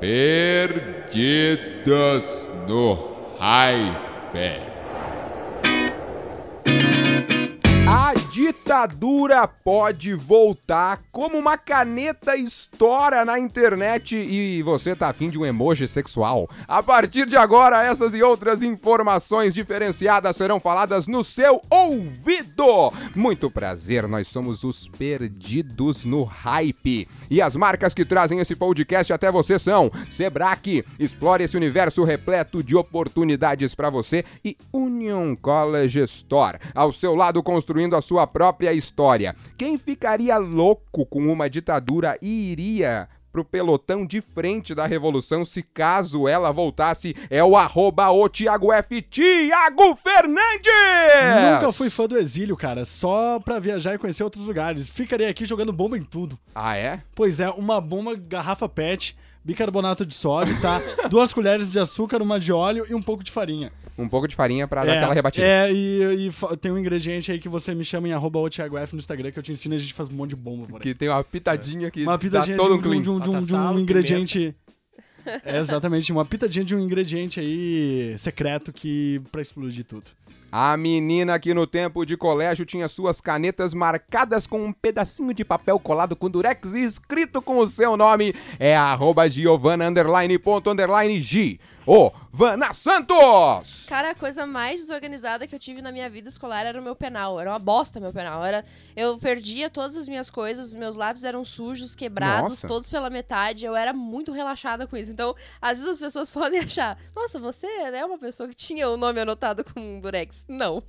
Perdidos no Hype. Ditadura pode voltar como uma caneta estoura na internet e você tá afim de um emoji sexual. A partir de agora, essas e outras informações diferenciadas serão faladas no seu ouvido. Muito prazer, nós somos os Perdidos no Hype. E as marcas que trazem esse podcast até você são Sebrae, explore esse universo repleto de oportunidades para você e Union College Store, ao seu lado construindo a sua própria história. Quem ficaria louco com uma ditadura e iria pro pelotão de frente da revolução se caso ela voltasse é o arroba o Thiago F. Thiago Fernandes! Nunca fui fã do exílio, cara. Só pra viajar e conhecer outros lugares. Ficarei aqui jogando bomba em tudo. Ah, é? Pois é, uma bomba, garrafa PET, bicarbonato de sódio, tá? Duas colheres de açúcar, uma de óleo e um pouco de farinha. Um pouco de farinha pra dar aquela rebatida. É, e, e tem um ingrediente aí que você me chama em arroba o Thiago F no Instagram que eu te ensino e a gente faz um monte de bomba por aí. Que tem uma pitadinha que Uma pitadinha dá todo um de, um, clean. de, um, de, um, de um sal, ingrediente. É, exatamente, uma pitadinha de um ingrediente aí secreto que pra explodir tudo. A menina que no tempo de colégio tinha suas canetas marcadas com um pedacinho de papel colado com durex e escrito com o seu nome é a arroba Giovana underline ponto underline G. Ô, Vana Santos! Cara, a coisa mais desorganizada que eu tive na minha vida escolar era o meu penal. Era uma bosta meu penal. Era, eu perdia todas as minhas coisas, os meus lápis eram sujos, quebrados, Nossa. todos pela metade. Eu era muito relaxada com isso. Então, às vezes as pessoas podem achar, nossa, você é uma pessoa que tinha o nome anotado com um durex. Não.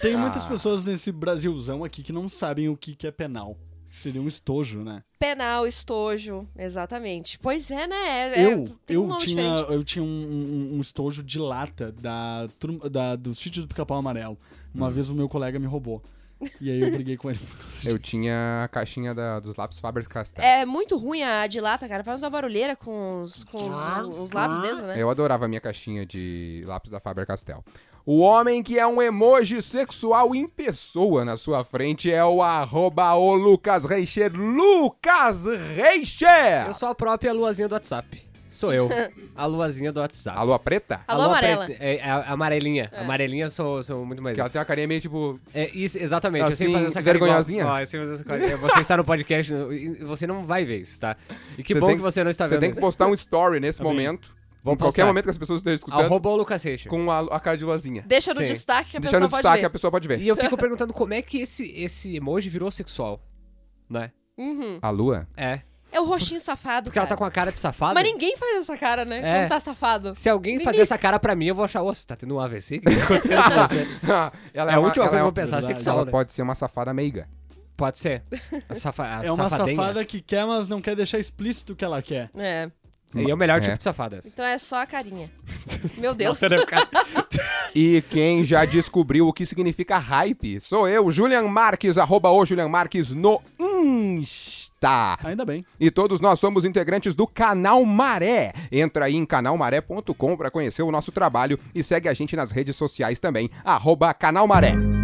Tem Ah. muitas pessoas nesse Brasilzão aqui que não sabem o que, que é penal. Seria um estojo, né? Penal, estojo, exatamente. Pois é, né? É- é- eu tem um eu, nome tinha, diferente. eu tinha um, um- um estojo de lata da, da, do sítio do Pica-Pau Amarelo. Uma Hum. vez o meu colega me roubou. E aí eu briguei com ele. Eu tinha a caixinha da- dos lápis Faber-Castell. É muito ruim a de lata, cara. Faz uma barulheira com os, com os, os lápis dentro, né? Eu adorava a minha caixinha de lápis da Faber-Castell. O homem que é um emoji sexual em pessoa na sua frente é o arroba o Lucas Reicher. Lucas Reicher! Eu sou a própria luazinha do WhatsApp. Sou eu. A luazinha do WhatsApp. A lua preta? Alô, lua amarela. preta- É, é a amarelinha. Amarelinha sou, sou muito mais. Que ela tem uma carinha meio tipo. É, isso, exatamente. eu sei Assim, fazer essa cara vergonhosinha? igual. Ó, eu sei fazer essa cara. Você está no podcast e você não vai ver isso, tá? E que Você bom tem que você não está Você vendo tem que postar um story nesse momento. Vamos em qualquer postar. momento que as pessoas estejam escutando. Arroba o Lucas Reixa. Com a, a cara de luazinha. Deixa no Sim. destaque que a Deixando pessoa no pode destaque, ver. a pessoa pode ver. E eu fico perguntando como é que esse, esse emoji virou sexual, né? A lua? É. É o roxinho safado, Porque ela tá cara. com a cara de safado. Mas ninguém faz essa cara, né? É. Quando tá safado. Se alguém fazer essa cara pra mim, eu vou achar, ô, você tá tendo um AVC? O que tá acontecendo com você? ela É a uma- última ela coisa que eu é vou pensar, verdade. sexual, Ela né? pode ser uma safada meiga. Pode ser. A, safa, a É uma safadinha. safada que quer, mas não quer deixar explícito o que ela quer. É. E é o melhor É. tipo de safadas. Então é só a carinha. Meu Deus. E quem já descobriu o que significa hype sou eu, Julian Marques, arroba o Julian Marques no Insta. Ainda bem. E todos nós somos integrantes do Canal Maré. Entra aí em canalmaré.com para conhecer o nosso trabalho e segue a gente nas redes sociais também, arroba Canal Maré.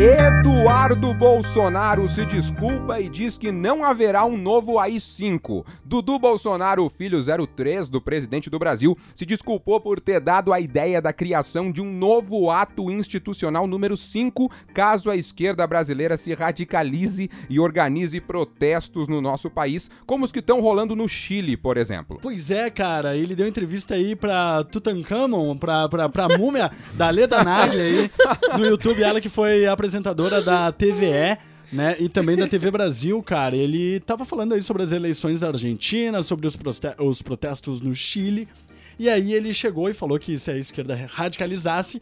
Eduardo Bolsonaro se desculpa e diz que não haverá um novo AI-5. Dudu Bolsonaro, filho 03 do presidente do Brasil, se desculpou por ter dado a ideia da criação de um novo ato institucional número 5, caso a esquerda brasileira se radicalize e organize protestos no nosso país, como os que estão rolando no Chile, por exemplo. Pois é, cara, ele deu entrevista aí pra Tutankhamon, pra, pra, pra múmia da Leda Nagli aí, no YouTube, ela que foi apresentadora da TVE, né, e também da TV Brasil, cara. Ele tava falando aí sobre as eleições da Argentina, sobre os, proste- os protestos no Chile, e aí ele chegou e falou que se a esquerda radicalizasse,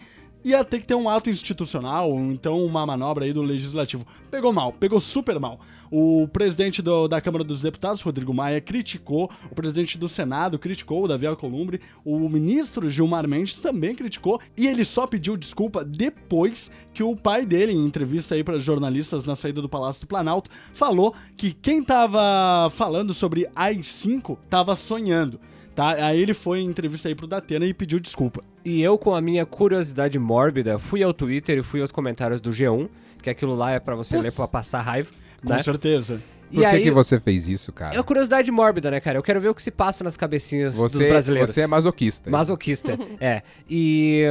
ia ter que ter um ato institucional, ou então uma manobra aí do legislativo. Pegou mal, pegou super mal. O presidente do- da Câmara dos Deputados, Rodrigo Maia, criticou, o presidente do Senado criticou, o Davi Alcolumbre, o ministro Gilmar Mendes também criticou, e ele só pediu desculpa depois que o pai dele, em entrevista aí para jornalistas na saída do Palácio do Planalto, falou que quem tava falando sobre AI-5 tava sonhando. Tá? Aí ele foi em entrevista aí pro Datena e pediu desculpa. E eu, com a minha curiosidade mórbida, fui ao Twitter e fui aos comentários do G1, que aquilo lá é pra você ler pra passar raiva. Com né? certeza. Por E que, aí, que você fez isso, é cara? uma curiosidade mórbida, né, cara? Eu quero ver o que se passa nas cabecinhas dos Você, brasileiros. você é masoquista. Masoquista, é. E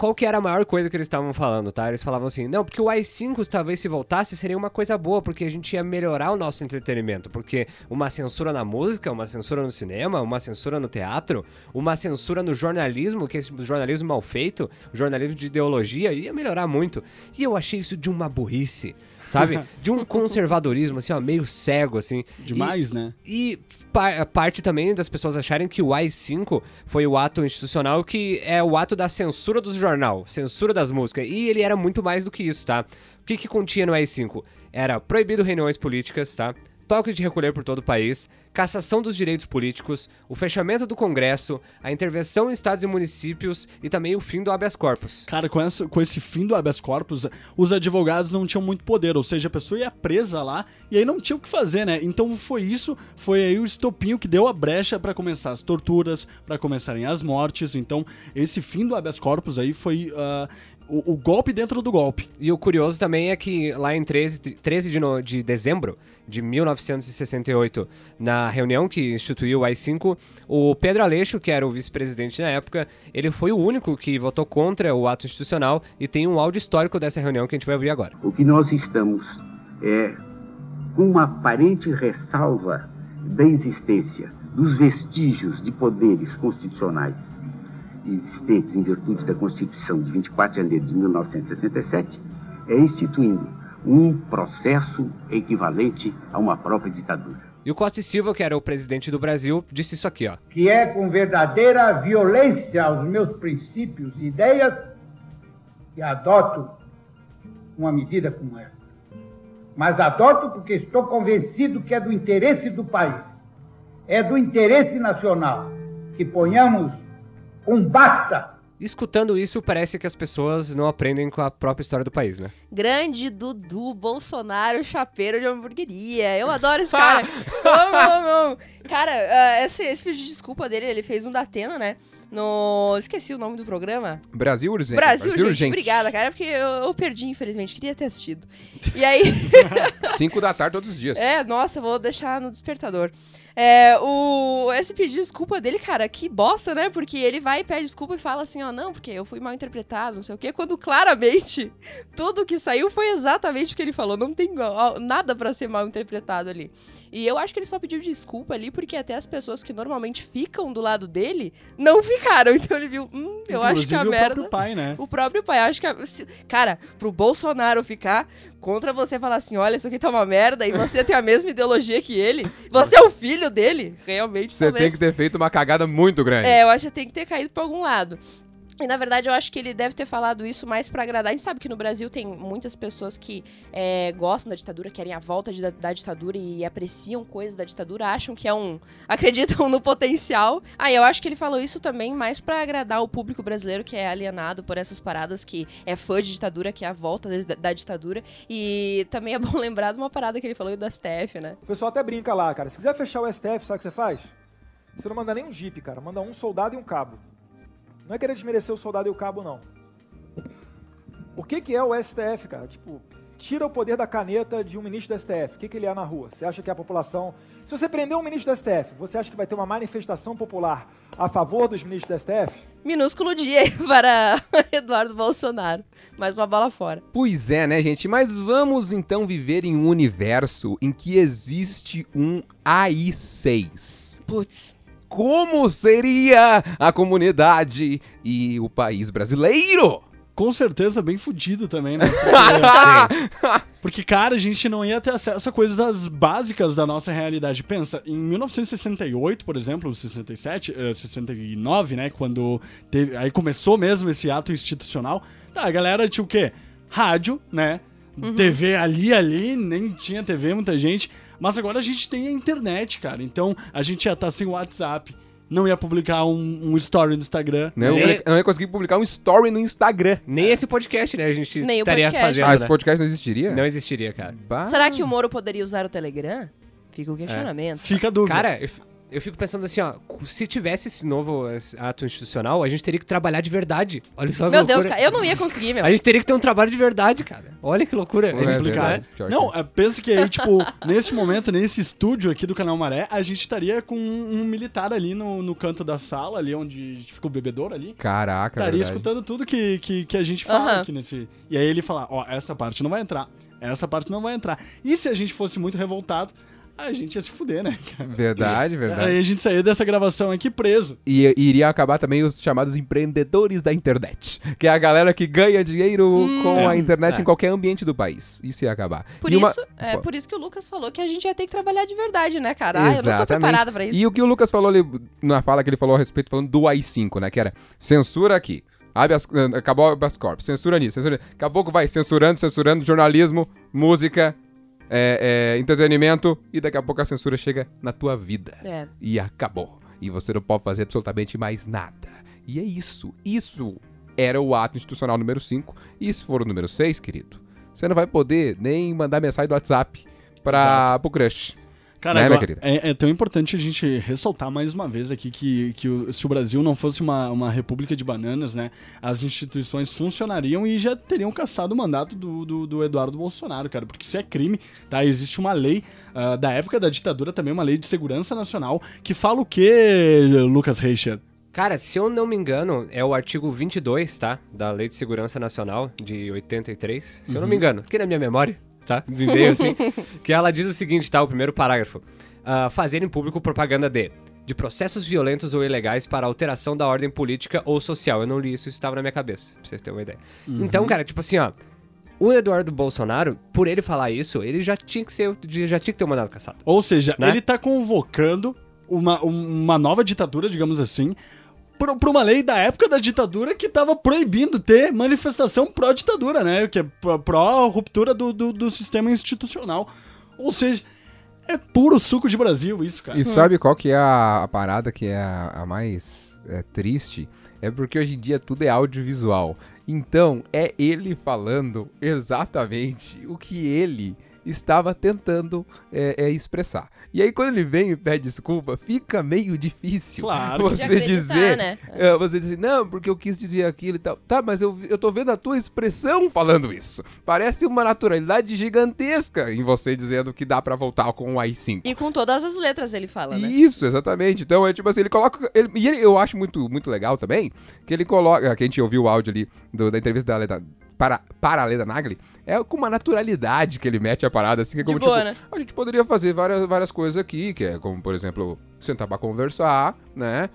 qual que era a maior coisa que eles estavam falando, tá? Eles falavam assim, não, porque o i5 talvez se voltasse seria uma coisa boa, porque a gente ia melhorar o nosso entretenimento, porque uma censura na música, uma censura no cinema, uma censura no teatro, uma censura no jornalismo, que é esse jornalismo mal feito, jornalismo de ideologia, ia melhorar muito. E eu achei isso de uma burrice. Sabe? De um conservadorismo, assim, ó, meio cego, assim. Demais, né? E pa- parte também das pessoas acharem que o AI-5 foi o ato institucional que é o ato da censura do jornal, censura das músicas. E ele era muito mais do que isso, tá? O que, que continha no AI-5? Era proibido reuniões políticas, tá? Toque de recolher por todo o país, cassação dos direitos políticos, o fechamento do Congresso, a intervenção em estados e municípios e também o fim do habeas corpus. Cara, com, essa- com esse fim do habeas corpus, os advogados não tinham muito poder, ou seja, a pessoa ia presa lá e aí não tinha o que fazer, né? Então foi isso, foi aí o estopinho que deu a brecha pra começar as torturas, pra começarem as mortes. Então, esse fim do habeas corpus aí foi ah, o, o golpe dentro do golpe. E o curioso também é que lá em 13, 13 de, no- de dezembro de 1968, na reunião que instituiu o AI-5, o Pedro Aleixo, que era o vice-presidente na época, ele foi o único que votou contra o ato institucional e tem um áudio histórico dessa reunião que a gente vai ouvir agora. O que nós estamos é com uma aparente ressalva da existência dos vestígios de poderes constitucionais existentes em virtude da Constituição de 24 de janeiro de 1967, é instituindo um processo equivalente a uma própria ditadura. E o Costa e Silva, que era o presidente do Brasil, disse isso aqui, ó. que é com verdadeira violência aos meus princípios e ideias que adoto uma medida como essa. Mas adoto porque estou convencido que é do interesse do país, é do interesse nacional que ponhamos um basta Escutando isso, parece que as pessoas não aprendem com a própria história do país, né? Grande Dudu Bolsonaro, chapeiro de hamburgueria. Eu adoro esse cara. amo, amo, amo. Cara, ah, esse, esse vídeo de desculpa dele, ele fez um da Atena, né? No. Esqueci o nome do programa. Brasil urgente. Brasil, gente, obrigada, cara, porque eu, eu perdi, infelizmente. Queria ter assistido. E aí. Cinco da tarde todos os dias. É, nossa, eu vou deixar no despertador. É, o, esse pedir desculpa dele, cara, que bosta, né? Porque ele vai e pede desculpa e fala assim, ó, não, porque eu fui mal interpretado, não sei o quê, quando claramente tudo que saiu foi exatamente o que ele falou. Não tem nada pra ser mal interpretado ali. E eu acho que ele só pediu desculpa ali porque até as pessoas que normalmente ficam do lado dele não ficaram. Então ele viu, hum, eu acho que a Inclusive o merda. próprio pai, né? O próprio pai, acho que. a- se- Cara, pro Bolsonaro ficar contra você falar assim: olha, isso aqui tá uma merda, e você tem a mesma ideologia que ele, você é o filho dele, realmente. Você tem talvez- que ter feito uma cagada muito grande. É, eu acho que tem que ter caído pra algum lado. E na verdade eu acho que ele deve ter falado isso mais pra agradar. A gente sabe que no Brasil tem muitas pessoas que é, gostam da ditadura, querem a volta de- da, ditadura e apreciam coisas da ditadura, acham que é um. acreditam no potencial. Ah, eu acho que ele falou isso também mais pra agradar o público brasileiro que é alienado por essas paradas, que é fã de ditadura, que é a volta da, da ditadura. E também é bom lembrar de uma parada que ele falou do STF, né? O pessoal até brinca lá, cara. Se quiser fechar o STF, sabe o que você faz? Você não manda nem um jipe, cara. Manda um soldado e um cabo. Não é querer desmerecer o soldado e o cabo, não. O que, que é o STF, cara? Tipo, tira o poder da caneta de um ministro do STF. O que, que ele é na rua? Você acha que a população. Se você prender um ministro do STF, você acha que vai ter uma manifestação popular a favor dos ministros do STF? Minúsculo dia aí para Eduardo Bolsonaro. Mais uma bola fora. Pois é, né, gente? Mas vamos então viver em um universo em que existe um AI-6. Putz. Como seria a comunidade e o país brasileiro? Com certeza bem fudido também, né? Porque, porque, cara, a gente não ia ter acesso a coisas básicas da nossa realidade. Pensa, em 1968, por exemplo, 67, eh, 69, né? Quando teve, aí começou mesmo esse ato institucional. Tá, a galera tinha o quê? Rádio, né? TV ali, ali, nem tinha TV, muita gente. Mas agora a gente tem a internet, cara. Então a gente já tá sem WhatsApp. Não ia publicar um, um story no Instagram. Não, Nem- eu não ia conseguir publicar um story no Instagram. Nem esse podcast, né? A gente Nem o estaria podcast. fazendo, Ah, esse né? podcast não existiria? Não existiria, cara. Bah. Será que o Moro poderia usar o Telegram? Fica o questionamento. Fica a dúvida. Cara, eu fico pensando assim, ó, se tivesse esse novo ato institucional, a gente teria que trabalhar de verdade. Olha só Meu Deus, cara, eu não ia conseguir, meu. A gente teria que ter um trabalho de verdade, cara. Olha que loucura. É É verdade. Pior que Não, é, penso que aí, tipo, nesse momento, nesse estúdio aqui do canal Maré, a gente estaria com um militar ali no, no canto da sala, ali onde fica o bebedouro ali. Caraca, Estaria verdade. escutando tudo que, que, que a gente fala Aham. aqui nesse. E aí ele falar, ó, essa parte não vai entrar. Essa parte não vai entrar. E se a gente fosse muito revoltado, a gente ia se fuder, né? cara? Verdade, verdade. Aí a gente saía dessa gravação aqui preso. E e iria acabar também os chamados empreendedores da internet, que é a galera que ganha dinheiro com a internet É. em qualquer ambiente do país. Isso ia acabar. Por E uma- isso, é por isso que o Lucas falou que a gente ia ter que trabalhar de verdade, né, cara? Ah, eu não tô preparada pra isso. E o que o Lucas falou ali, na fala que ele falou a respeito, falando do AI5, né? Que era censura aqui. Habeas, eh, acabou o habeas corpus, censura nisso, censura nisso. Daqui a pouco vai censurando, censurando jornalismo, música, é, é, entretenimento, e daqui a pouco a censura chega na tua vida. É. E acabou. E você não pode fazer absolutamente mais nada. E é isso. Isso era o ato institucional número 5. E se for o número 6, querido, você não vai poder nem mandar mensagem do WhatsApp pra, pro crush. Cara, Né, agora, é, é tão importante a gente ressaltar mais uma vez aqui que, que o- se o Brasil não fosse uma, uma república de bananas, né, as instituições funcionariam e já teriam caçado o mandato do, do, do Eduardo Bolsonaro, cara, porque isso é crime, tá? Existe uma lei ah, da época da ditadura também, uma lei de segurança nacional, que fala o quê, Lucas Reicher? Cara, se eu não me engano, é o artigo 22, tá? Da Lei de Segurança Nacional de 83. Se eu não me engano, aqui na minha memória, tá? Veio assim. que ela diz o seguinte, tá? O primeiro parágrafo. Ah, fazer em público propaganda de de processos violentos ou ilegais para alteração da ordem política ou social. Eu não li isso, isso estava na minha cabeça, pra vocês terem uma ideia. Então, cara, tipo assim, ó. O Eduardo Bolsonaro, por ele falar isso, ele já tinha que ser, já tinha que ter um mandado caçado. Ou seja, Né? ele tá convocando uma, uma nova ditadura, digamos assim, pra, pra uma lei da época da ditadura que tava proibindo ter manifestação pró-ditadura, né? Que é pró- pró-ruptura do, do, do sistema institucional. Ou seja, é puro suco de Brasil isso, cara. E sabe qual que é a, a parada que é a, a mais é, triste? É porque hoje em dia tudo é audiovisual. Então, é ele falando exatamente o que ele estava tentando é, é, expressar. E aí, quando ele vem e pede desculpa, fica meio difícil Claro. você dizer. né? é, você dizer, não, porque eu quis dizer aquilo e tal. Tá, mas eu, eu tô vendo a tua expressão falando isso. Parece uma naturalidade gigantesca em você dizendo que dá pra voltar com o AI5. E com todas as letras ele fala, né? Isso, exatamente. Então, é tipo assim, ele coloca. ele- e ele- eu acho muito, muito legal também que ele coloca. Que a gente ouviu o áudio ali do- da entrevista da Leda, para, para a Leda Nagli. É com uma naturalidade que ele mete a parada, assim, que é como boa, tipo. né? A gente poderia fazer várias, várias coisas aqui, que é como, por exemplo, sentar pra conversar, né?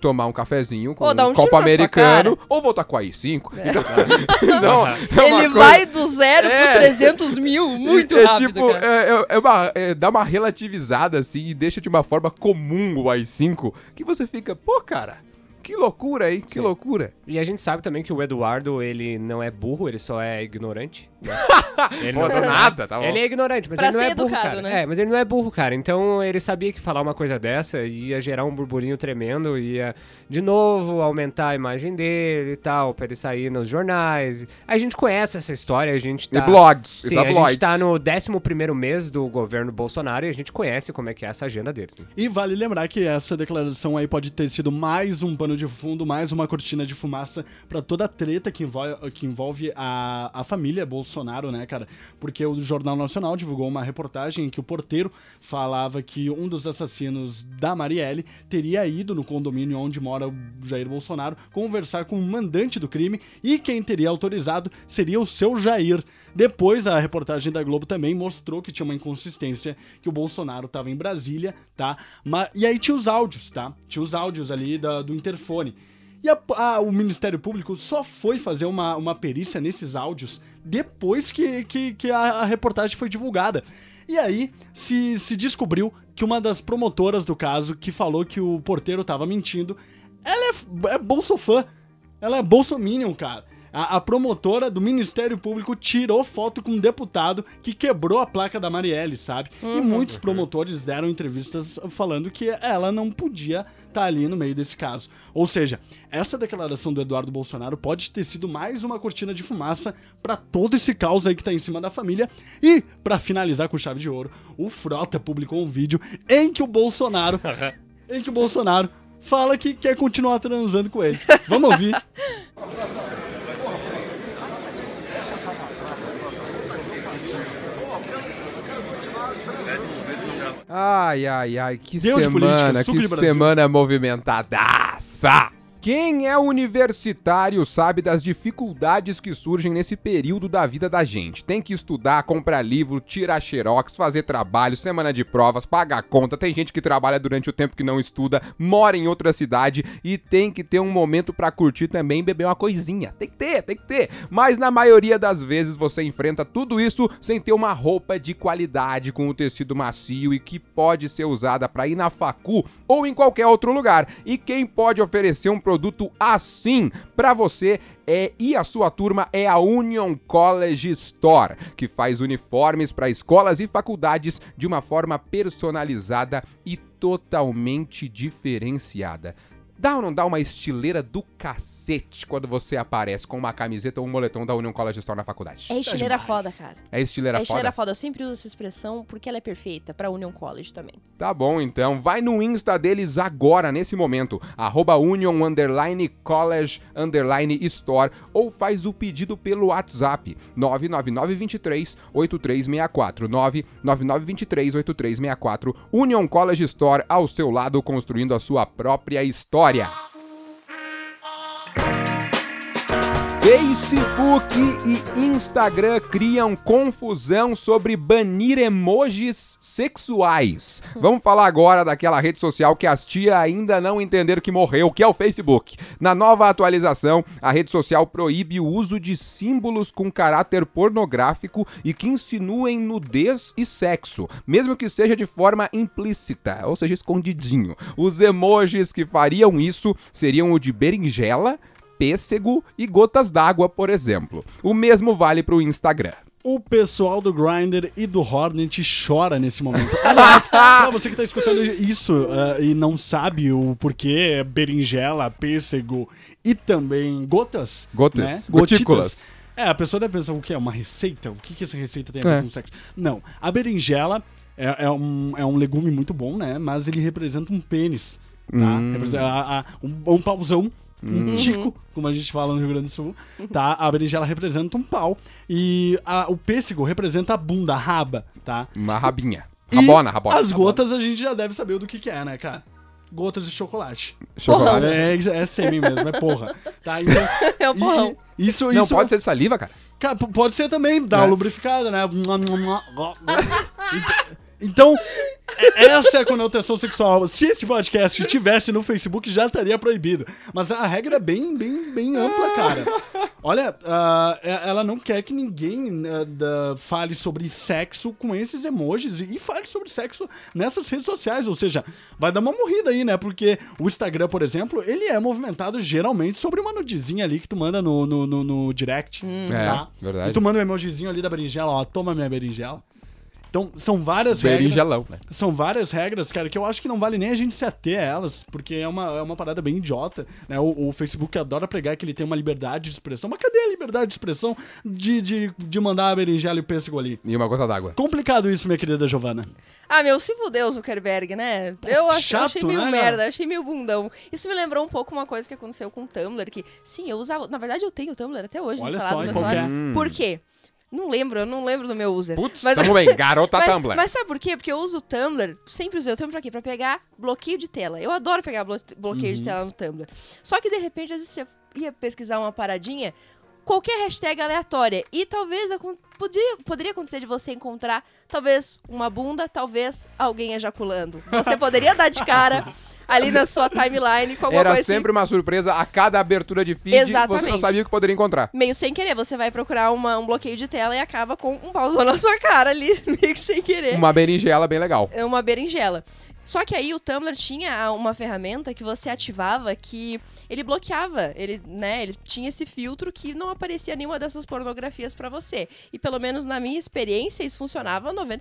Tomar um cafezinho com Ou um um copo americano, ou voltar com a i5. Então, não, é Ele coisa- vai do zero É. pro 300 mil muito é, rápido, tipo, cara. é, é- é uma, é, dá uma relativizada assim e deixa de uma forma comum o i5 que você fica, pô, cara, que loucura, hein? Que loucura. E a gente sabe também que o Eduardo, ele não é burro, ele só é ignorante. ele Pô, do nada, tá bom. Ele é ignorante, mas Pra ele não ser é burro, educado, cara. né? É, mas ele não é burro, cara. Então ele sabia que falar uma coisa dessa ia gerar um burburinho tremendo, ia de novo aumentar a imagem dele e tal, pra ele sair nos jornais. A gente conhece essa história, a gente tá... E blogs, e Sim, a tabloides. gente tá no 11º mês do governo Bolsonaro e a gente conhece como é que é essa agenda deles. né? E vale lembrar que essa declaração aí pode ter sido mais um pano de fundo, mais uma cortina de fumaça pra toda a treta que envolve, que envolve a, a família Bolsonaro, né, cara? Porque o Jornal Nacional divulgou uma reportagem em que o porteiro falava que um dos assassinos da Marielle teria ido no condomínio onde mora o Jair Bolsonaro conversar com o mandante do crime e quem teria autorizado seria o seu Jair. Depois, a reportagem da Globo também mostrou que tinha uma inconsistência, que o Bolsonaro estava em Brasília, tá? Mas, e aí tinha os áudios, tá? Tinha os áudios ali da- do interfone. E a- a- o Ministério Público só foi fazer uma, uma perícia nesses áudios depois que, que, que a, a reportagem foi divulgada. E aí se, se descobriu que uma das promotoras do caso, que falou que o porteiro tava mentindo, ela é, é bolsofã. Ela é bolsominion, cara. A, a promotora do Ministério Público tirou foto com um deputado que quebrou a placa da Marielle, sabe? E muitos promotores deram entrevistas falando que ela não podia estar ali no meio desse caso. Ou seja, essa declaração do Eduardo Bolsonaro pode ter sido mais uma cortina de fumaça pra todo esse caos aí que tá em cima da família. E, pra finalizar com chave de ouro, o Frota publicou um vídeo em que o Bolsonaro em que o Bolsonaro fala que quer continuar transando com ele. Vamos ouvir. Ai, ai, ai, que Deu semana, que semana movimentadaça! Quem é universitário sabe das dificuldades que surgem nesse período da vida da gente. Tem que estudar, comprar livro, tirar xerox, fazer trabalho, semana de provas, pagar conta. Tem gente que trabalha durante o tempo que não estuda, mora em outra cidade e tem que ter um momento pra curtir também e beber uma coisinha. Tem que ter, tem que ter. Mas na maioria das vezes você enfrenta tudo isso sem ter uma roupa de qualidade com o tecido macio e que pode ser usada pra ir na facu ou em qualquer outro lugar. E quem pode oferecer um produto assim pra você é e a sua turma é a Union College Store, que faz uniformes para escolas e faculdades de uma forma personalizada e totalmente diferenciada. Dá ou não dá uma estileira do cacete quando você aparece com uma camiseta ou um moletom da Union College Store na faculdade? É estileira demais. foda, cara. É estileira é estileira foda? foda. Eu sempre uso essa expressão porque ela é perfeita pra Union College também. Tá bom, então. Vai no Insta deles agora, nesse momento. Arroba Union Underline College Underline Store ou faz o pedido pelo WhatsApp 99923 8364 99923 8364 Union College Store ao seu lado construindo a sua própria história. января. Facebook e Instagram criam confusão sobre banir emojis sexuais. Vamos falar agora daquela rede social que as tia ainda não entenderam que morreu, que é o Facebook. Na nova atualização, a rede social proíbe o uso de símbolos com caráter pornográfico e que insinuem nudez e sexo, mesmo que seja de forma implícita, ou seja, escondidinho. Os emojis que fariam isso seriam o de berinjela, pêssego e gotas d'água, por exemplo. O mesmo vale para o Instagram. O pessoal do Grindr e do Hornet chora nesse momento. Aliás, pra você que tá escutando isso ah, e não sabe o porquê berinjela, pêssego e também gotas. Gotas, né? gotículas. É, a pessoa deve pensar o que é uma receita? O que, que essa receita tem a ver É. com sexo? Não, a berinjela é, é um, é um legume muito bom, né? Mas ele representa um pênis, tá? Hum. Representa a- a- um, um pauzão. Um tico, como a gente fala no Rio Grande do Sul, tá? A berinjela representa um pau e a- o pêssego representa a bunda, a raba, tá? Uma rabinha. E Rabona, rabona. As gotas a gente já deve saber do que, que é, né, cara? Gotas de chocolate. Chocolate. É, é semi mesmo, é porra. Tá, então. É um porrão. e- Isso, Não, isso. pode ser de saliva, cara. Cara, p- pode ser também, dá É. uma lubrificada, né? Então, é- essa é a conotação sexual. Se esse podcast estivesse no Facebook, já estaria proibido. Mas a regra é bem, bem, bem ampla, cara. Olha, é- ela não quer que ninguém da- fale sobre sexo com esses emojis e fale sobre sexo nessas redes sociais. Ou seja, vai dar uma morrida aí, né? Porque o Instagram, por exemplo, ele é movimentado geralmente sobre uma nudezinha ali que tu manda no, no, no- no direct. tá? É, verdade. E tu manda um emojizinho ali da berinjela, ó, toma minha berinjela. Então, são várias regras. Berinjelão, né? São várias regras, cara, que eu acho que não vale nem a gente se ater a elas, porque é uma, é uma parada bem idiota, né? O, o Facebook adora pregar que ele tem uma liberdade de expressão, mas cadê a liberdade de expressão de, de, de mandar a berinjela e o pêssego ali? E uma gota d'água. Complicado isso, minha querida Giovana. Ah, meu, se fudeu o Zuckerberg, né? Eu ach- chato, achei meio né, merda, achei meio bundão. Isso me lembrou um pouco uma coisa que aconteceu com o Tumblr, que, sim, eu usava... Na verdade, eu tenho o Tumblr até hoje Olha instalado só, no meu celular. qualquer- Por quê? Não lembro, eu não lembro do meu user. Putz, Mas- tamo bem. Garota mas, Tumblr. Mas sabe por quê? Porque eu uso o Tumblr, sempre usei o Tumblr pra quê? Pra pegar bloqueio de tela. Eu adoro pegar blo- bloqueio de Uhum. tela no Tumblr. Só que de repente, às vezes você ia pesquisar uma paradinha, qualquer hashtag aleatória. E talvez podia, poderia acontecer de você encontrar, talvez, uma bunda, talvez alguém ejaculando. Você poderia dar de cara ali na sua timeline com alguma Era coisa assim. sempre uma surpresa a cada abertura de feed. Você não Exatamente. sabia o que poderia encontrar. meio sem querer. Você vai procurar uma- um bloqueio de tela e acaba com um pauzão na sua cara ali, meio que sem querer. Uma berinjela bem legal. É uma berinjela. Só que aí o Tumblr tinha uma ferramenta que você ativava que ele bloqueava, ele, né, ele tinha esse filtro que não aparecia nenhuma dessas pornografias pra você. E pelo menos na minha experiência isso funcionava 99%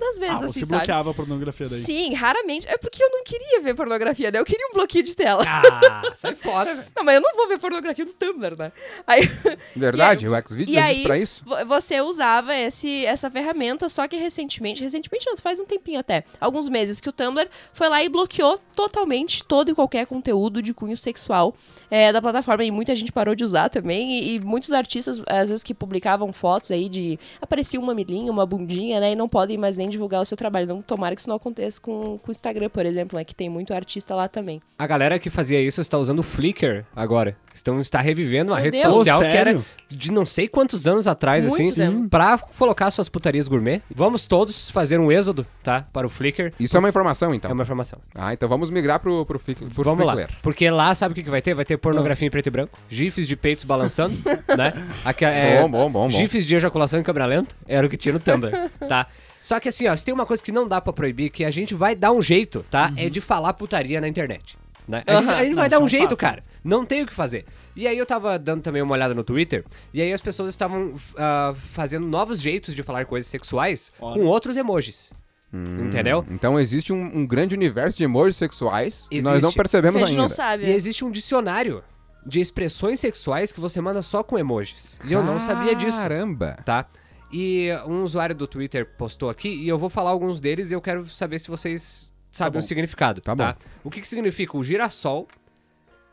das vezes, Ah, assim, você sabe? bloqueava a pornografia daí. Sim, raramente. É porque eu não queria ver pornografia, né? Eu queria um bloqueio de tela. Ah, sai fora. Não, mas eu não vou ver pornografia do Tumblr, né? Aí, Verdade, E o aí- Xvideos existe aí, pra isso. vo- você usava esse, essa ferramenta, só que recentemente, recentemente não, faz um tempinho até, alguns meses, que o Tumblr Tumblr foi lá e bloqueou totalmente todo e qualquer conteúdo de cunho sexual é, da plataforma. E muita gente parou de usar também. E, e muitos artistas, às vezes, que publicavam fotos aí de. aparecia uma mamilinha, uma bundinha, né? E não podem mais nem divulgar o seu trabalho. Não tomara que isso não aconteça com, com o Instagram, por exemplo, né? Que tem muito artista lá também. A galera que fazia isso está usando o Flickr agora. Estão, está revivendo uma Meu rede Deus. social Oh, que era sério? De não sei quantos anos atrás, Muito assim, tempo. pra colocar suas putarias gourmet. Vamos todos fazer um êxodo, tá? Para o Flickr. Isso é uma informação, então. É uma informação. Ah, então vamos migrar pro, pro, Flickr- pro Vamos lá. Flickr. Porque lá, sabe o que, que vai ter? Vai ter pornografia em preto e branco, gifs de peitos balançando, né? Aqui, é, Bom, bom, bom, bom. Gifs de ejaculação em câmera lenta, era o que tinha no Tumblr, tá? Só que assim, ó, se tem uma coisa que não dá pra proibir, que a gente vai dar um jeito, tá? É de falar putaria na internet. Né? A, gente, a gente Não, vai dar é um um jeito, fato. cara. Não tem o que fazer. E aí eu tava dando também uma olhada no Twitter, e aí as pessoas estavam ah, fazendo novos jeitos de falar coisas sexuais com outros emojis. Entendeu? Então existe um, um grande universo de emojis sexuais e nós não Existe. percebemos Que a gente ainda. não sabe. E existe um dicionário de expressões sexuais que você manda só com emojis. E eu não sabia disso. Caramba. tá? E um usuário do Twitter postou aqui e eu vou falar alguns deles e eu quero saber se vocês sabem o significado, Tá tá? bom. O que, que significa o girassol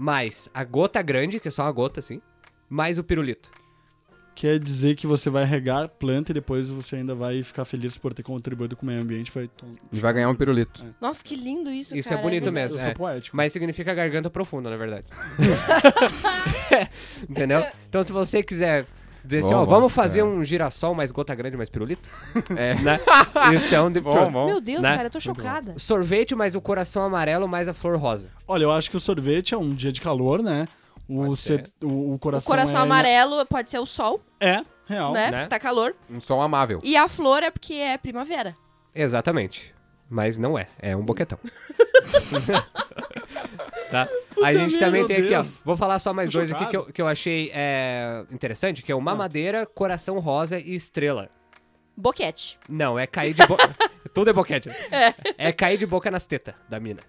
mais a gota grande, que é só uma gota assim, mais o pirulito. Quer dizer que você vai regar planta e depois você ainda vai ficar feliz por ter contribuído com o meio ambiente. Vai to- A gente vai ganhar um pirulito. Nossa, que lindo isso, Isso cara. é bonito mesmo. Eu sou é. poético. Mas significa garganta profunda, na verdade. Entendeu? Então se você quiser dizer assim, Bom, ó, bom, vamos fazer é. um girassol mais gota grande mais pirulito? É. Né? Isso é um deep Bom, bom. Meu Deus, Né? cara, eu tô chocada. Sorvete mais o coração amarelo mais a flor rosa. Olha, eu acho que o sorvete é um dia de calor, né? O, ser. o, o O coração, coração é... amarelo pode ser o sol, É, real. né? né? Porque tá calor. Um som amável. E a flor é porque é primavera. Exatamente. Mas não é. É um boquetão. tá? A gente também tem aqui, ó. Deus. Vou falar só mais Tô dois aqui chocado. que eu, que eu achei é, interessante, que é o mamadeira, coração rosa e estrela. Boquete. Não, é cair de boca. Tudo é boquete. É. cair de boca nas tetas da mina.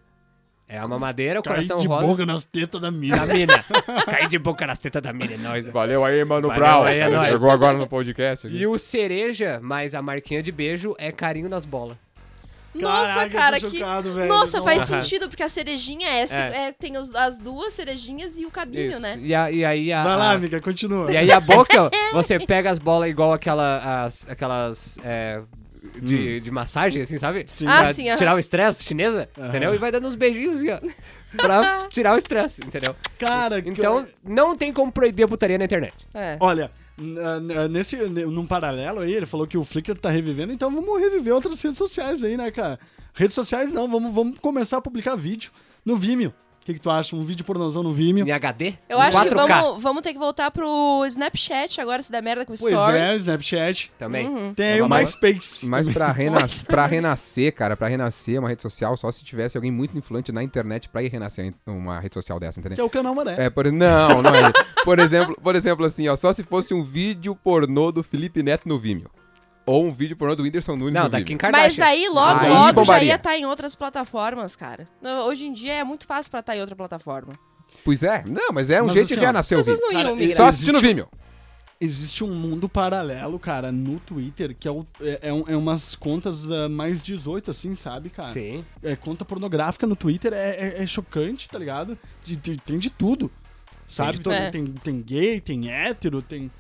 É a mamadeira, o Cair coração de rosa boca nas tetas da mina. da mina. cair de boca nas tetas da mina, é nóis. Valeu aí, Mano Valeu aí, é nóis. Chegou agora no podcast. aqui. E o cereja mais a marquinha de beijo é carinho nas bolas. Nossa, Caraca, cara, que. chocado, velho. Nossa, faz Aham. sentido, porque a cerejinha é, É. é, tem os- as duas cerejinhas e o cabinho, Isso. né? E, a- e aí a. Vai lá, a- amiga, continua. E aí a boca, você pega as bolas igual aquela, as, aquelas é, de, de massagem, assim, sabe? Sim. Ah, Pra sim, aham. tirar o estresse chinesa, entendeu? E vai dando uns beijinhos assim, ó. Pra tirar o estresse, entendeu? Cara, que Então, eu- não tem como proibir a putaria na internet. É. Olha, nesse, num paralelo aí, ele falou que o Flickr tá revivendo, então vamos reviver outras redes sociais aí, né, cara? Redes sociais não, vamos, vamos começar a publicar vídeo no Vimeo. O que, que tu acha? Um vídeo pornozão no Vimeo? Em HD? Eu em acho que 4K. vamos, vamos ter que voltar pro Snapchat agora, se der merda com o Pois Story. é, o Snapchat. Também. Uhum. Tem aí o MySpace. Mas pra, renas pra renascer, cara, pra renascer uma rede social, só se tivesse alguém muito influente na internet pra ir renascer uma rede social dessa, Que entendeu? é o canal Maré. É, por Não, não é. Por exemplo, por exemplo, assim, ó, só se fosse um vídeo pornô do Felipe Neto no Vimeo. Ou um vídeo pornô do Whindersson Nunes Não, no da. Kim Kardashian. Mas aí, logo, Aí logo já bombaria. ia estar em outras plataformas, cara. Não, Hoje em dia é muito fácil pra estar em outra plataforma. Pois é, não, mas é um Mas jeito assim, de ó, renascer o As pessoas Vimeo. não iam Cara, migrar. Só assistir no Vimeo. Existe um mundo paralelo, cara, no Twitter, que é, o- é, é um- é umas contas ah, mais 18, assim, sabe, cara? Sim. É, conta pornográfica no Twitter é, é- é chocante, tá ligado? Tem, tem- tem de tudo. Sabe? tudo. É. Tem, tem gay, tem hétero, tem.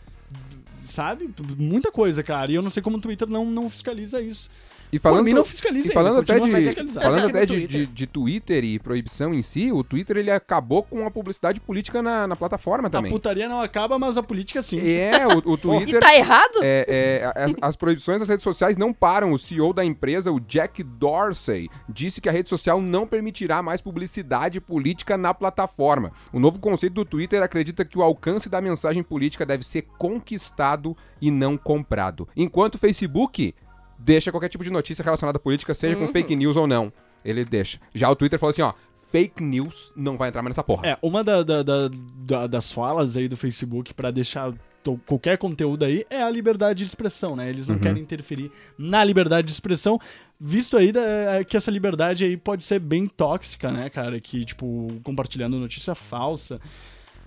Sabe? Muita coisa, cara. E eu não sei como o Twitter não, não fiscaliza isso. E Por falando, mim, não fiscaliza e falando ainda, até, de, falando é até de, Twitter- de, de Twitter e proibição em si, o Twitter ele acabou com a publicidade política na, na plataforma A também. putaria não acaba, mas a política sim. É, o, o E Twitter. tá errado? É, é, as, as proibições das redes sociais não param. O CEO da empresa, o Jack Dorsey, disse que a rede social não permitirá mais publicidade política na plataforma. O novo conceito do Twitter acredita que o alcance da mensagem política deve ser conquistado e não comprado. Enquanto o Facebook deixa qualquer tipo de notícia relacionada à política, seja com fake news ou não. Ele deixa. Já o Twitter falou assim, ó, fake news não vai entrar mais nessa porra. É, uma da- da- da- da- das falas aí do Facebook pra deixar qualquer conteúdo aí é a liberdade de expressão, né? Eles não querem interferir na liberdade de expressão, visto aí da- que essa liberdade aí pode ser bem tóxica, né, cara? Que, tipo, compartilhando notícia falsa.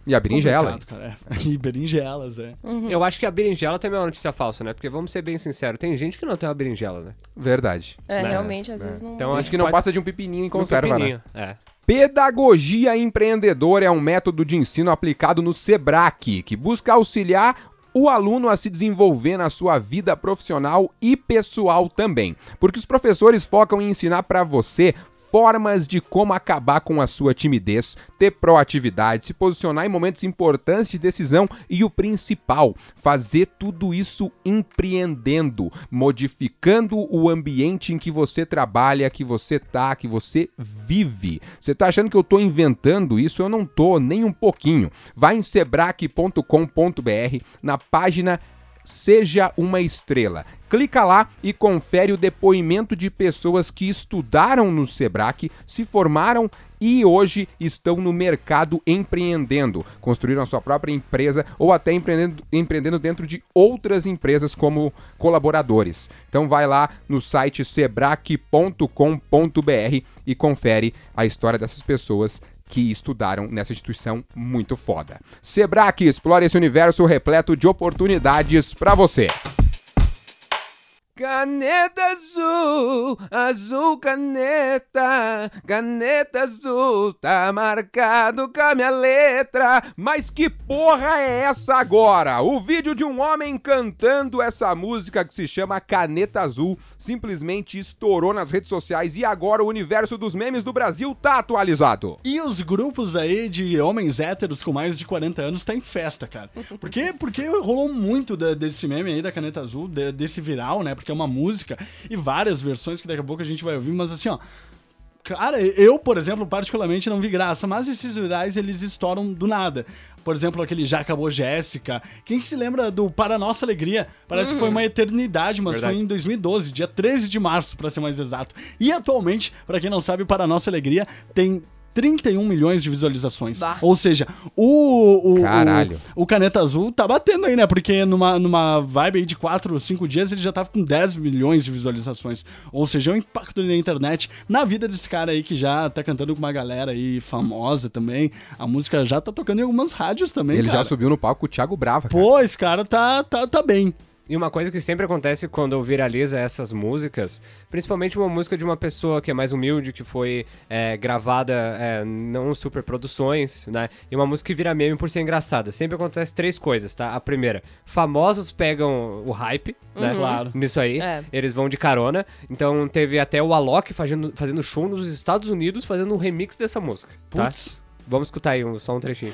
E a berinjela. Complicado, cara. É. E berinjelas, é. Eu acho que a berinjela também é uma notícia falsa, né? Porque vamos ser bem sinceros, tem gente que não tem uma berinjela, né? Verdade. É, Né? realmente, às vezes não. Então Acho que não pode- passa de um pepininho em conserva, né? pepininho, É. Pedagogia empreendedora é um método de ensino aplicado no Sebrae, que busca auxiliar o aluno a se desenvolver na sua vida profissional e pessoal também. Porque os professores focam em ensinar para você formas de como acabar com a sua timidez, ter proatividade, se posicionar em momentos importantes de decisão e o principal, fazer tudo isso empreendendo, modificando o ambiente em que você trabalha, que você tá, que você vive. Você tá achando que eu tô inventando isso? Eu não tô, nem um pouquinho. Vai em sebrae.com.br na página Seja uma estrela. Clica lá e confere o depoimento de pessoas que estudaram no Sebrae, se formaram e hoje estão no mercado empreendendo, construíram a sua própria empresa ou até empreendendo, empreendendo dentro de outras empresas como colaboradores. Então vai lá no site sebrae.com.br e confere a história dessas pessoas que estudaram nessa instituição muito foda. Sebrae explora esse universo repleto de oportunidades para você. Caneta azul, azul caneta, caneta azul, tá marcado com a minha letra. Mas que porra é essa agora? O vídeo de um homem cantando essa música que se chama Caneta Azul simplesmente estourou nas redes sociais e agora o universo dos memes do Brasil tá atualizado. E os grupos aí de homens héteros com mais de 40 anos tá em festa, cara. Por quê? Porque rolou muito da- desse meme aí da caneta azul, de- desse viral, né? Porque é uma música e várias versões que daqui a pouco a gente vai ouvir, mas assim, ó. Cara, eu, por exemplo, particularmente não vi graça, mas esses virais eles estouram do nada. Por exemplo, aquele Já Acabou Jéssica. Quem que se lembra do Para Nossa Alegria? Parece que foi uma eternidade, mas Verdade. foi em 2012, dia 13 de março, pra ser mais exato. E atualmente, pra quem não sabe, Para Nossa Alegria tem 31 milhões de visualizações. Bah. Ou seja, o, o, Caralho. o, o Caneta Azul tá batendo aí, né? Porque numa, numa vibe aí de 4, 5 dias ele já tava com 10 milhões de visualizações. Ou seja, é o impacto da internet na vida desse cara aí que já tá cantando com uma galera aí famosa também. A música já tá tocando em algumas rádios também, Ele cara. já subiu no palco com o Thiago Brava. cara. Pô, esse cara tá, tá, tá bem. E uma coisa que sempre acontece quando viraliza essas músicas, principalmente uma música de uma pessoa que é mais humilde, que foi é, gravada é, não super produções, né? E uma música que vira meme por ser engraçada. Sempre acontece três coisas, tá? A primeira, famosos pegam o hype, né? Claro. Nisso aí, É. eles vão de carona. Então teve até o Alok fazendo, fazendo show nos Estados Unidos, fazendo um remix dessa música, tá? Putz. Vamos escutar aí um, só um trechinho.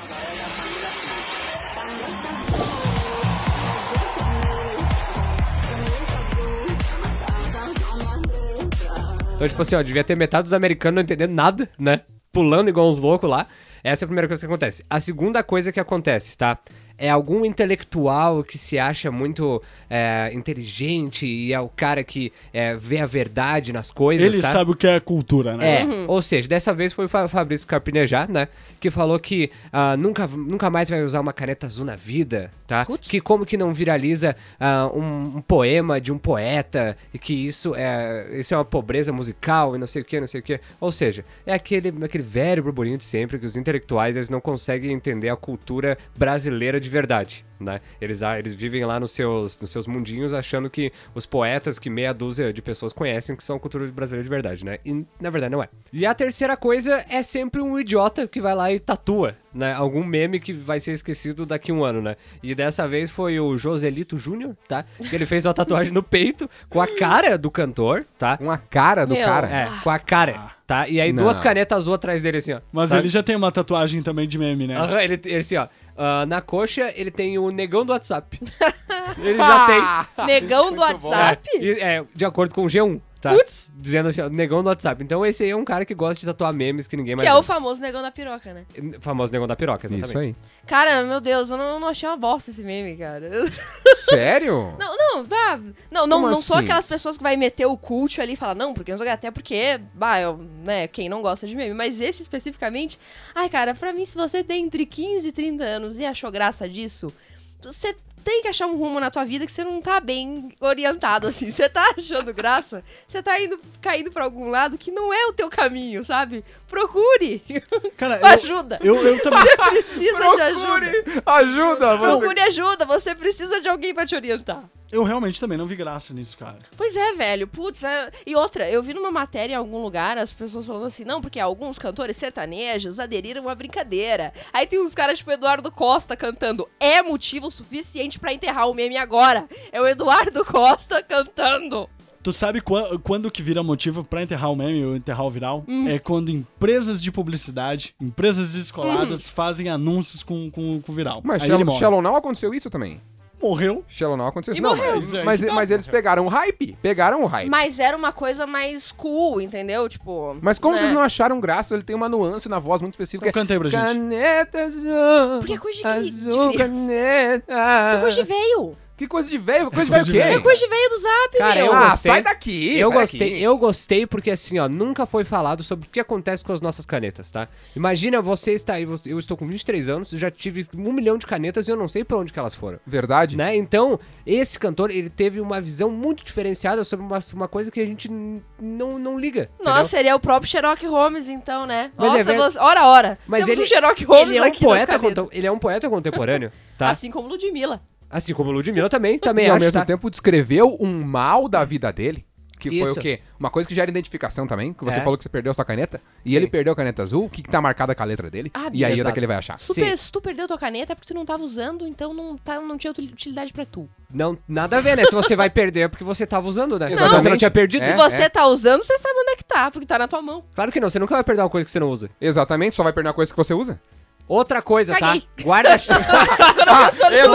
Então, tipo assim, ó, devia ter metade dos americanos não entendendo nada, né? Pulando igual uns loucos lá. Essa é a primeira coisa que acontece. A segunda coisa que acontece, tá? É algum intelectual que se acha muito é, inteligente e é o cara que é, vê a verdade nas coisas, Ele tá? sabe o que é cultura, né? É, ou seja, dessa vez foi o Fa- Fabrício Carpinejar, né? Que falou que ah, nunca, nunca mais vai usar uma caneta azul na vida, tá? Putz. Que como que não viraliza ah, um, um poema de um poeta e que isso é, isso é uma pobreza musical e não sei o que, não sei o que. Ou seja, é aquele, aquele velho burburinho de sempre que os intelectuais eles não conseguem entender a cultura brasileira de verdade. Né? Eles, ah, eles vivem lá nos seus, nos seus mundinhos achando que os poetas que meia dúzia de pessoas conhecem que são a cultura brasileira de verdade, né? E na verdade não é. E a terceira coisa é sempre um idiota que vai lá e tatua, né? Algum meme que vai ser esquecido daqui a um ano, né? E dessa vez foi o Joselito Júnior, tá? Que ele fez uma tatuagem no peito com a cara do cantor, tá? Com a cara do Meu. cara. É, com a cara, tá? E aí Não. duas canetas azul atrás dele assim, ó. Mas sabe? ele já tem uma tatuagem também de meme, né? Aham, ele, ele assim, ó. Ah, na coxa, ele tem o negão do WhatsApp. ele já tem. Negão do WhatsApp? É, e- é, de acordo com o G1, tá? Putz! Dizendo assim, ó, negão do WhatsApp. Então esse aí é um cara que gosta de tatuar memes que ninguém mais Que é o famoso negão da piroca, né? famoso negão da piroca, exatamente. Isso aí. Cara, meu Deus, eu não, eu não achei uma bosta esse meme, cara. Sério? Não, não, tá. Não, não, Como não sou assim? aquelas pessoas que vai meter o cult ali e falar, não, porque não o que, até porque, bah, eu, né, quem não gosta de meme. Mas esse especificamente, ai, cara, pra mim, se você tem entre 15 e 30 anos e achou graça disso, você tem que achar um rumo na tua vida que você não tá bem orientado, assim. Você tá achando graça, você tá indo, caindo pra algum lado que não é o teu caminho, sabe? Procure. Cara, eu- ajuda. Eu, eu também. Você precisa de ajuda. Procure ajuda. você- Procure ajuda, você precisa de alguém pra te orientar. Eu realmente também não vi graça nisso, cara. Pois é, velho. Putz, é- e outra, eu vi numa matéria em algum lugar as pessoas falando assim, não, porque alguns cantores sertanejos aderiram à brincadeira. Aí tem uns caras tipo Eduardo Costa cantando. É motivo suficiente pra enterrar o meme agora. É o Eduardo Costa cantando. Tu sabe qua- quando que vira motivo pra enterrar o meme ou enterrar o viral? É quando empresas de publicidade, empresas descoladas fazem anúncios com, com, com viral. Mas Aí Shallow. Shallow Now aconteceu isso também. Morreu. Shallow Now aconteceu E. Não, morreu. mas, mas, que mas eles pegaram o hype. Pegaram o hype. Mas, Mas era uma coisa mais cool, entendeu? Tipo. como né? vocês não acharam graça, ele tem uma nuance na voz muito específica. Então canta aí pra gente. Caneta azul. Porque é coisa de- azul, de criança. caneta. Que de veio. Que coisa de velho. Coisa de velho o quê? velho. É coisa de veio do zap, Cara, meu. eu ah, gostei. sai daqui. Eu sai gostei, daqui. eu gostei porque assim, ó, nunca foi falado sobre o que acontece com as nossas canetas, tá? Imagina você está aí, eu estou com 23 anos, já tive um milhão de canetas e eu não sei pra onde que elas foram. Verdade? Né? Então, esse cantor, ele teve uma visão muito diferenciada sobre uma, uma coisa que a gente não, não liga. Nossa, seria é o próprio Sherlock Holmes, então, né? Mas Nossa, é ver- você... ora, ora. Mas Temos ele, um Sherlock Holmes ele é um aqui poeta, ele é um poeta contemporâneo, tá? Assim, Assim como Ludmilla. Como o Ludmilla também, também e ao mesmo tá? tempo descreveu um mal da vida dele. Que foi Isso. o quê? Uma coisa que gera identificação também. Que você É. falou que você perdeu a sua caneta. E Sim. ele perdeu a caneta azul. O que, que tá marcado com a letra dele? Ah, e aí é exato. daqui ele vai achar. Super, se tu perdeu tua caneta é porque tu não tava usando, então não, tá, não tinha util- utilidade pra tu. Não, nada a ver, né? Se você vai perder é porque você tava usando, né? Se Exatamente. você não tinha perdido, É, Se você tá usando, você sabe onde é que tá, porque tá na tua mão. claro que não, você nunca vai perder uma coisa que você não usa. Exatamente, só vai perder uma coisa que você usa. Outra coisa, Caguei. tá? Guarda-chuva. Quando a pessoa Esse é o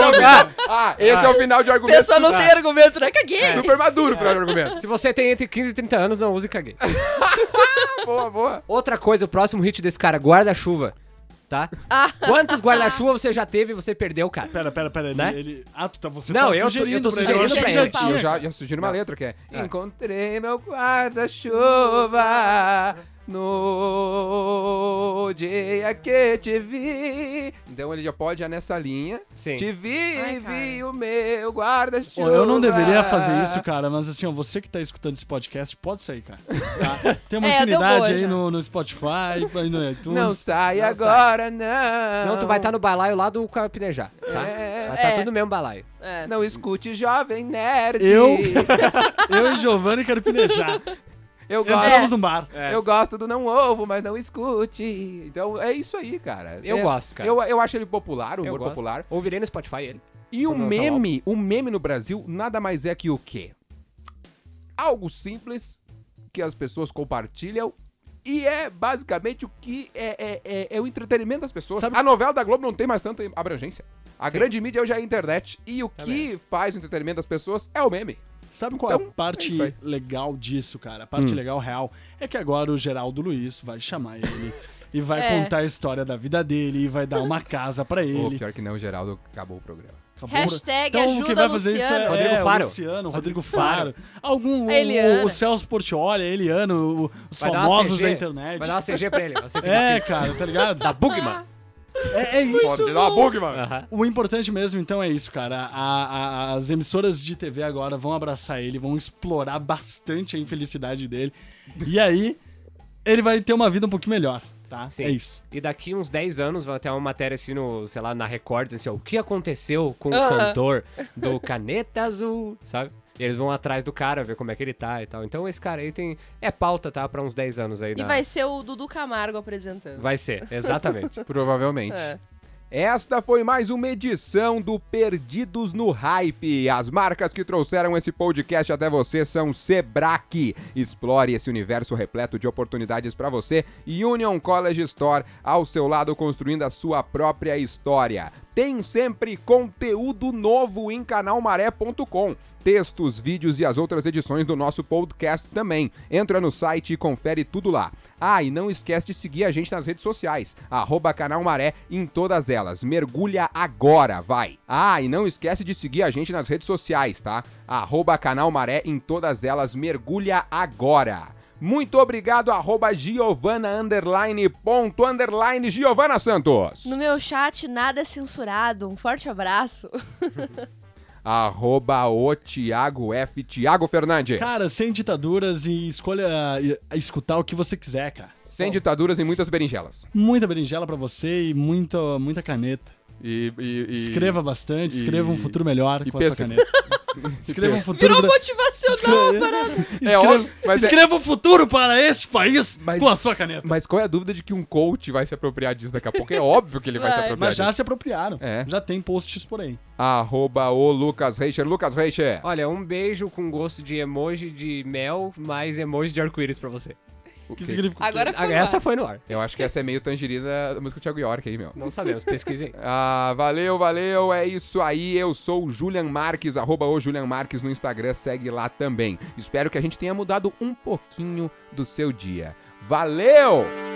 ah, esse é o final de argumento. pessoa não tem argumento, né? Caguei. Super maduro o final de argumento. Se você tem entre 15 e 30 anos, não use caguei. boa, boa. Outra coisa, o próximo hit desse cara, guarda-chuva. Tá? Ah. Quantos guarda-chuva você já teve e você perdeu, cara? Pera, pera, pera. Ele, Né? ele- Ah, tu tá, você Não, tá eu tô- sugerindo eu tô pra sugerindo pra que já ele. Eu já, já sugiro uma letra que é Encontrei meu guarda-chuva no dia que te vi. Então ele já pode ir nessa linha. Sim. Te vi, Ai, vi o meu guarda-chuva. Eu não deveria fazer isso, cara, mas assim, ó, você que tá escutando esse podcast, pode sair, cara. tá? Tem uma É, infinidade aí no, no Spotify, aí no iTunes. Não sai Não sai. agora, não. Senão tu vai estar no balaio lá do Capinejar, tá? É. Vai estar É. tudo no mesmo balaio. É. Não escute, jovem nerd. Eu? Eu e Giovanni quero pinejar. Eu gosto. Entramos no bar. É. Eu gosto do não ovo, mas não escute. Então é isso aí, cara. Eu É- gosto, cara. Eu, eu acho ele popular, o Eu humor popular. Ouvirei no Spotify ele. E o meme, o meme no Brasil nada mais é que o quê? Algo simples que as pessoas compartilham e é basicamente o que é, é, é, é o entretenimento das pessoas. Sabe- A novela da Globo não tem mais tanta abrangência. A Sim. grande mídia hoje é a internet. E o Também. que faz o entretenimento das pessoas é o meme. Sabe qual é Então, a parte é isso legal disso, cara? A parte Hum. legal real é que agora o Geraldo Luiz vai chamar ele e vai É. contar a história da vida dele e vai dar uma casa pra Ou ele. pior que não, o Geraldo acabou o programa. Acabou. Hashtag então, ajuda quem vai fazer isso Luciano. é, Rodrigo é, Faro. o Luciano, o Rodrigo Faro. Algum, o, o Celso Portioli, a Eliana, o- os Vai famosos da internet. Vai dar uma CG pra ele. Uma CG É, cara, tá ligado? Da Bugman. É, é isso. Pode dar uma bug, mano. Aham. O importante mesmo, então, é isso, cara. A- a- as emissoras de TV agora vão abraçar ele, vão explorar bastante a infelicidade dele. E aí, ele vai ter uma vida um pouquinho melhor, tá? Sim. É isso. E daqui uns 10 anos vai ter uma matéria assim no, sei lá, na Record, dizendo assim, ó, o que aconteceu com o cantor do Caneta Azul, sabe? E eles vão atrás do cara, ver como é que ele tá e tal. Então esse cara aí tem. É pauta, tá? Pra uns 10 anos aí. E na- vai ser o Dudu Camargo apresentando. Vai ser, exatamente. Provavelmente. É. Esta foi mais uma edição do Perdidos no Hype. As marcas que trouxeram esse podcast até você são Sebrae. Explore esse universo repleto de oportunidades para você e Union College Store ao seu lado construindo a sua própria história. Tem sempre conteúdo novo em canalmaré.com. Textos, vídeos e as outras edições do nosso podcast também. Entra no site e confere tudo lá. Ah, e não esquece de seguir a gente nas redes sociais, arroba Canal Maré em todas elas. Mergulha agora, vai! Ah, e não esquece de seguir a gente nas redes sociais, tá? Arroba Canal Maré em todas elas, mergulha agora! Muito obrigado, arroba Giovana underline ponto underline Giovana Santos. No meu chat, nada é censurado. Um forte abraço. Arroba o Thiago F. Thiago Fernandes. Cara, sem ditaduras e escolha e- escutar o que você quiser, cara. Sem ditaduras e muitas berinjelas. Muita berinjela pra você e muita, muita caneta. E, e- e- Escreva bastante, e- escreva um futuro melhor e com a sua pêssego. caneta. Escreva um futuro Virou motivacional, Escreve- parada. É Escreva, óbvio, mas é- escreva um futuro para este país Mas- com a sua caneta. Mas qual é a dúvida de que um coach vai se apropriar disso daqui a pouco? É óbvio que ele vai, se Vai. apropriar Mas já disso. se apropriaram. É. Já tem posts por aí. Arroba o Lucas Reicher. Lucas Reicher. Olha, um beijo com gosto de emoji de mel, mais emoji de arco-íris pra você. O que quê? significa Agora Ah, ficou no essa foi no ar. Eu acho que essa é meio tangerina da música do Thiago York aí, meu. Não sabemos, pesquisei. Ah, valeu, valeu, é isso aí. Eu sou o Julian Marques, arroba o Julian Marques no Instagram, segue lá também. Espero que a gente tenha mudado um pouquinho do seu dia. Valeu!